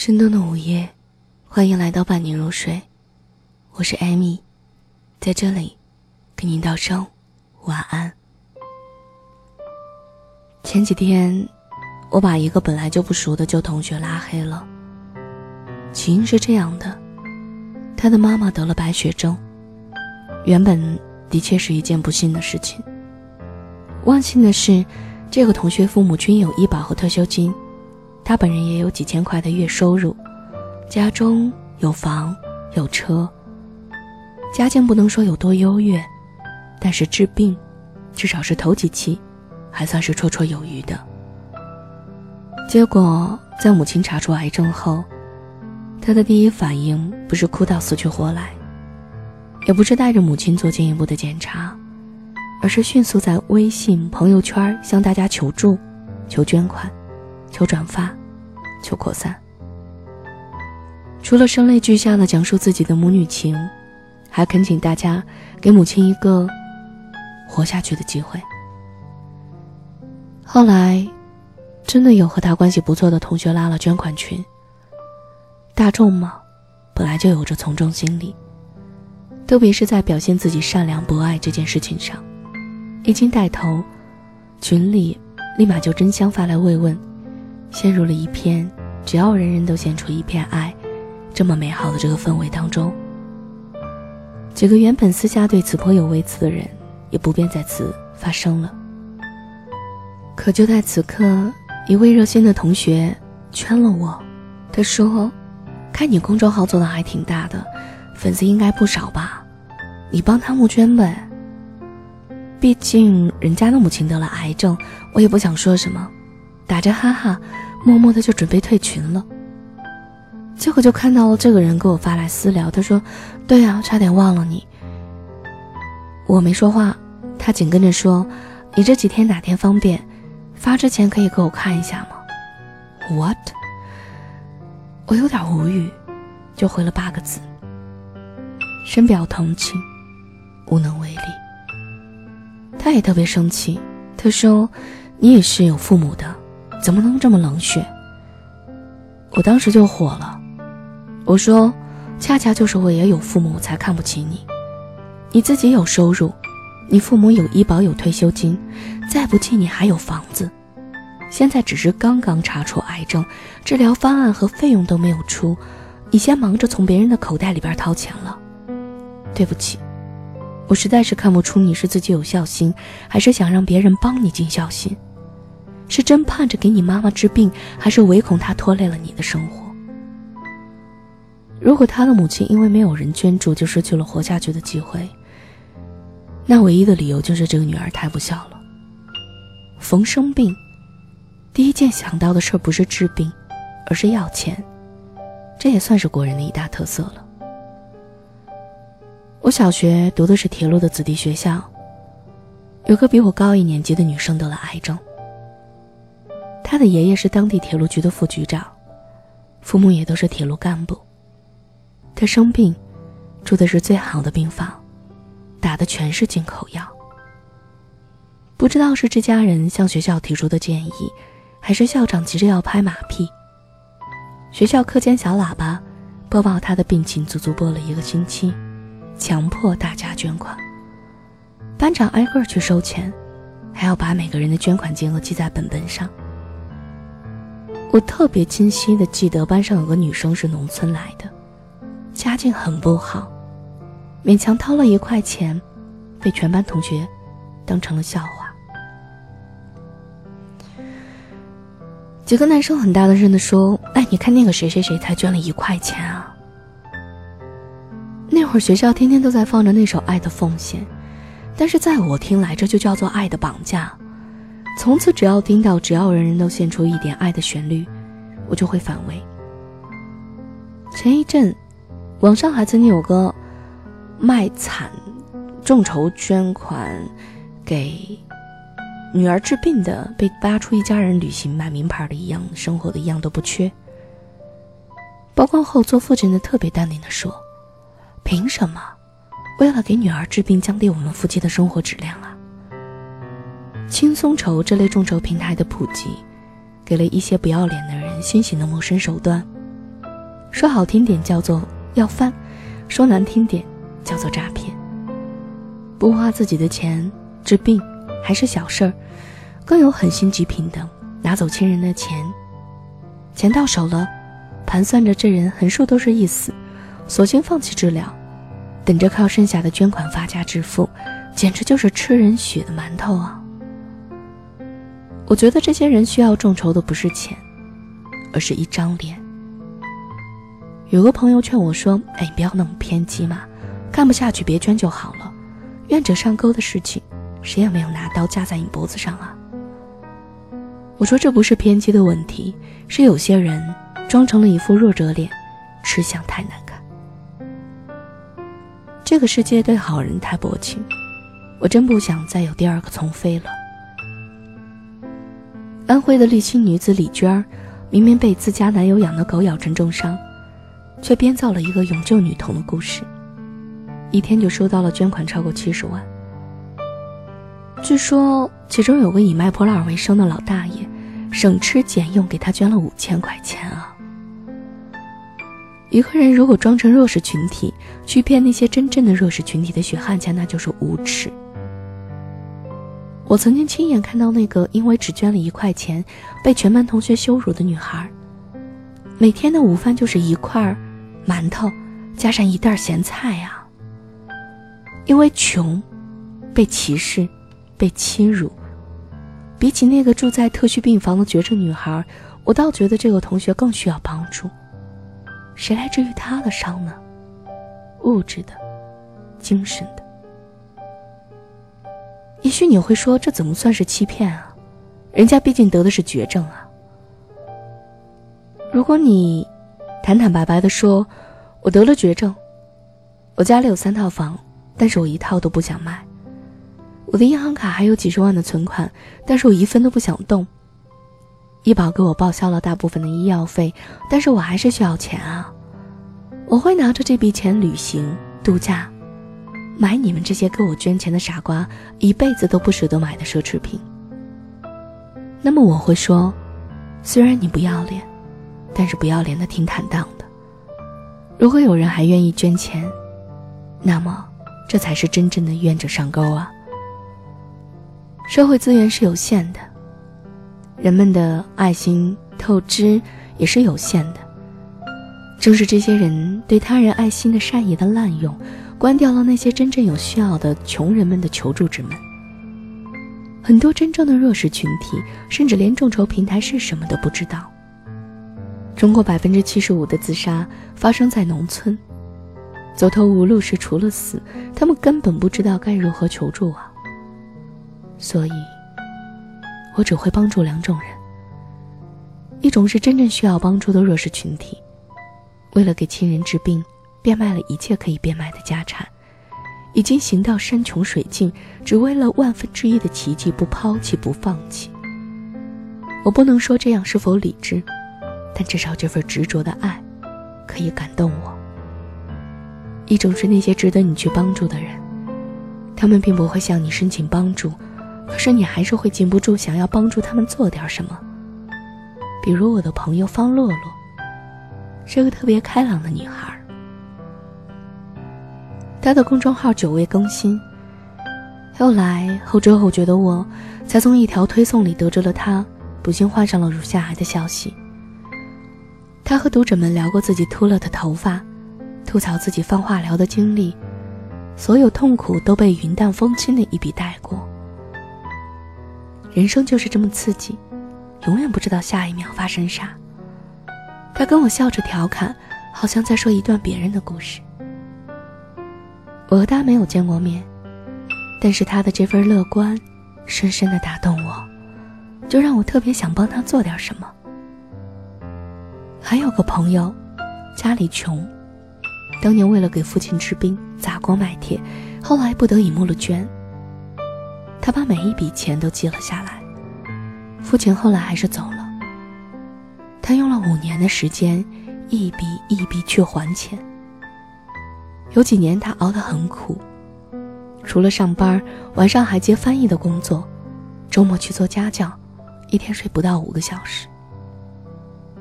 深冬的午夜，欢迎来到伴你入睡。我是艾米，在这里给您道声晚安。前几天，我把一个本来就不熟的旧同学拉黑了。起因是这样的，他的妈妈得了白血症，原本的确是一件不幸的事情。万幸的是，这个同学父母均有医保和退休金。他本人也有几千块的月收入，家中有房有车，家境不能说有多优越，但是治病，至少是头几期，还算是绰绰有余的。结果在母亲查出癌症后，他的第一反应不是哭到死去活来，也不是带着母亲做进一步的检查，而是迅速在微信朋友圈向大家求助、求捐款、求转发。求扩散。除了声泪俱下的讲述自己的母女情，还恳请大家给母亲一个活下去的机会。后来，真的有和他关系不错的同学拉了捐款群。大众嘛，本来就有着从众心理，特别是在表现自己善良博爱这件事情上，一经带头，群里立马就争相发来慰问。陷入了一片只要人人都献出一片爱，这么美好的这个氛围当中。几个原本私下对此颇有微词的人，也不便在此发声了。可就在此刻，一位热心的同学圈了我，他说：“看你公众号做的还挺大的，粉丝应该不少吧？你帮他募捐呗。毕竟人家的母亲得了癌症，我也不想说什么。”打着哈哈，默默的就准备退群了。结果就看到了这个人给我发来私聊，他说：“对啊，差点忘了你。”我没说话，他紧跟着说：“你这几天哪天方便？发之前可以给我看一下吗？”What？我有点无语，就回了八个字：“深表同情，无能为力。”他也特别生气，他说：“你也是有父母的。”怎么能这么冷血？我当时就火了，我说：“恰恰就是我也有父母，才看不起你。你自己有收入，你父母有医保有退休金，再不济你还有房子。现在只是刚刚查出癌症，治疗方案和费用都没有出，你先忙着从别人的口袋里边掏钱了。对不起，我实在是看不出你是自己有孝心，还是想让别人帮你尽孝心。”是真盼着给你妈妈治病，还是唯恐她拖累了你的生活？如果他的母亲因为没有人捐助就失去了活下去的机会，那唯一的理由就是这个女儿太不孝了。逢生病，第一件想到的事不是治病，而是要钱，这也算是国人的一大特色了。我小学读的是铁路的子弟学校，有个比我高一年级的女生得了癌症。他的爷爷是当地铁路局的副局长，父母也都是铁路干部。他生病，住的是最好的病房，打的全是进口药。不知道是这家人向学校提出的建议，还是校长急着要拍马屁。学校课间小喇叭播报他的病情，足足播了一个星期，强迫大家捐款。班长挨个去收钱，还要把每个人的捐款金额记在本本上。我特别清晰的记得，班上有个女生是农村来的，家境很不好，勉强掏了一块钱，被全班同学当成了笑话。几个男生很大的声的说：“哎，你看那个谁谁谁才捐了一块钱啊！”那会儿学校天天都在放着那首《爱的奉献》，但是在我听来，这就叫做爱的绑架。从此，只要听到只要人人都献出一点爱的旋律，我就会反胃。前一阵，网上还曾经有个卖惨、众筹捐款给女儿治病的，被扒出一家人旅行买名牌的一样，生活的一样都不缺。曝光后，做父亲的特别淡定的说：“凭什么？为了给女儿治病，降低我们夫妻的生活质量啊？”轻松筹这类众筹平台的普及，给了一些不要脸的人新型的谋生手段，说好听点叫做要饭，说难听点叫做诈骗。不花自己的钱治病还是小事儿，更有狠心极品的拿走亲人的钱。钱到手了，盘算着这人横竖都是一死，索性放弃治疗，等着靠剩下的捐款发家致富，简直就是吃人血的馒头啊！我觉得这些人需要众筹的不是钱，而是一张脸。有个朋友劝我说：“哎，你不要那么偏激嘛，看不下去别捐就好了。愿者上钩的事情，谁也没有拿刀架在你脖子上啊。”我说这不是偏激的问题，是有些人装成了一副弱者脸，吃相太难看。这个世界对好人太薄情，我真不想再有第二个从飞了。安徽的立青女子李娟儿，明明被自家男友养的狗咬成重伤，却编造了一个永救女童的故事，一天就收到了捐款超过七十万。据说其中有个以卖破烂为生的老大爷，省吃俭用给她捐了五千块钱啊！一个人如果装成弱势群体去骗那些真正的弱势群体的血汗钱，那就是无耻。我曾经亲眼看到那个因为只捐了一块钱被全班同学羞辱的女孩，每天的午饭就是一块馒头加上一袋咸菜呀。因为穷，被歧视，被欺辱，比起那个住在特需病房的绝症女孩，我倒觉得这个同学更需要帮助。谁来治愈她的伤呢？物质的，精神的。也许你会说，这怎么算是欺骗啊？人家毕竟得的是绝症啊。如果你坦坦白白的说，我得了绝症，我家里有三套房，但是我一套都不想卖。我的银行卡还有几十万的存款，但是我一分都不想动。医保给我报销了大部分的医药费，但是我还是需要钱啊。我会拿着这笔钱旅行度假。买你们这些给我捐钱的傻瓜一辈子都不舍得买的奢侈品。那么我会说，虽然你不要脸，但是不要脸的挺坦荡的。如果有人还愿意捐钱，那么这才是真正的愿者上钩啊。社会资源是有限的，人们的爱心透支也是有限的。正是这些人对他人爱心的善意的滥用。关掉了那些真正有需要的穷人们的求助之门。很多真正的弱势群体，甚至连众筹平台是什么都不知道。中国百分之七十五的自杀发生在农村，走投无路时除了死，他们根本不知道该如何求助啊。所以，我只会帮助两种人：一种是真正需要帮助的弱势群体，为了给亲人治病。变卖了一切可以变卖的家产，已经行到山穷水尽，只为了万分之一的奇迹，不抛弃不放弃。我不能说这样是否理智，但至少这份执着的爱，可以感动我。一种是那些值得你去帮助的人，他们并不会向你申请帮助，可是你还是会禁不住想要帮助他们做点什么。比如我的朋友方洛洛，是个特别开朗的女孩。他的公众号久未更新，后来后知后觉的我，才从一条推送里得知了他不幸患上了乳腺癌的消息。他和读者们聊过自己秃了的头发，吐槽自己放化疗的经历，所有痛苦都被云淡风轻的一笔带过。人生就是这么刺激，永远不知道下一秒发生啥。他跟我笑着调侃，好像在说一段别人的故事。我和他没有见过面，但是他的这份乐观，深深的打动我，就让我特别想帮他做点什么。还有个朋友，家里穷，当年为了给父亲治病砸锅卖铁，后来不得已募了捐。他把每一笔钱都记了下来，父亲后来还是走了。他用了五年的时间，一笔一笔去还钱。有几年，他熬得很苦，除了上班，晚上还接翻译的工作，周末去做家教，一天睡不到五个小时。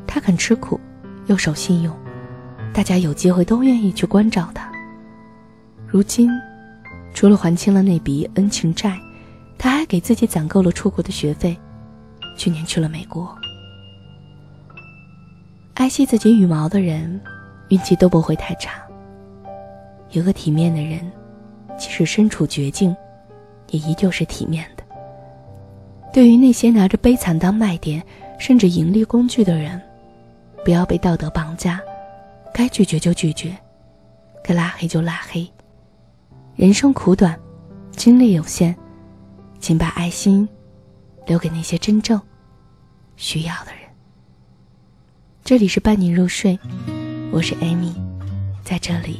他肯吃苦，又守信用，大家有机会都愿意去关照他。如今，除了还清了那笔恩情债，他还给自己攒够了出国的学费，去年去了美国。爱惜自己羽毛的人，运气都不会太差。有个体面的人，即使身处绝境，也依旧是体面的。对于那些拿着悲惨当卖点，甚至盈利工具的人，不要被道德绑架，该拒绝就拒绝，该拉黑就拉黑。人生苦短，精力有限，请把爱心留给那些真正需要的人。这里是伴你入睡，我是 Amy，在这里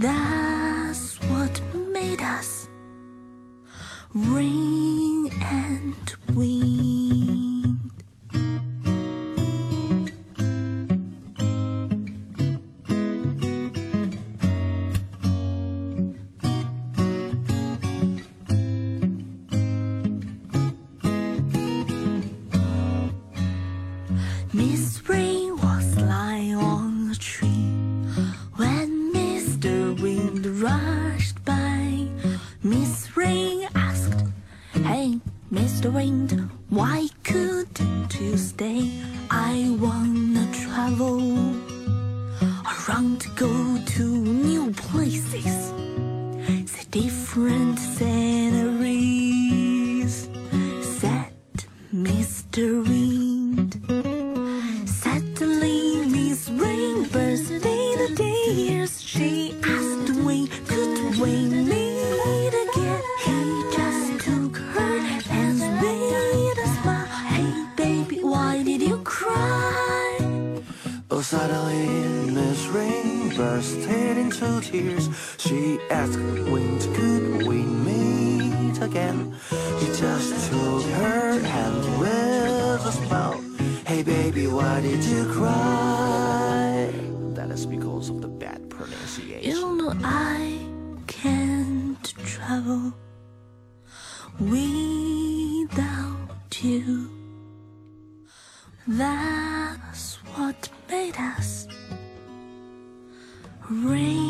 That's what made us ring and wind. Miss Mr. Wind. Suddenly, Miss Rain burst tears. She asked could we meet again. He just took her a smile. Hey, baby, why did you cry? Oh, suddenly Miss Rain bursted into tears. She asked, when could we again? He just took her hand with a smile. Hey baby, why did you cry? That is because of the bad pronunciation. You know I can't travel without you. That's what made us rain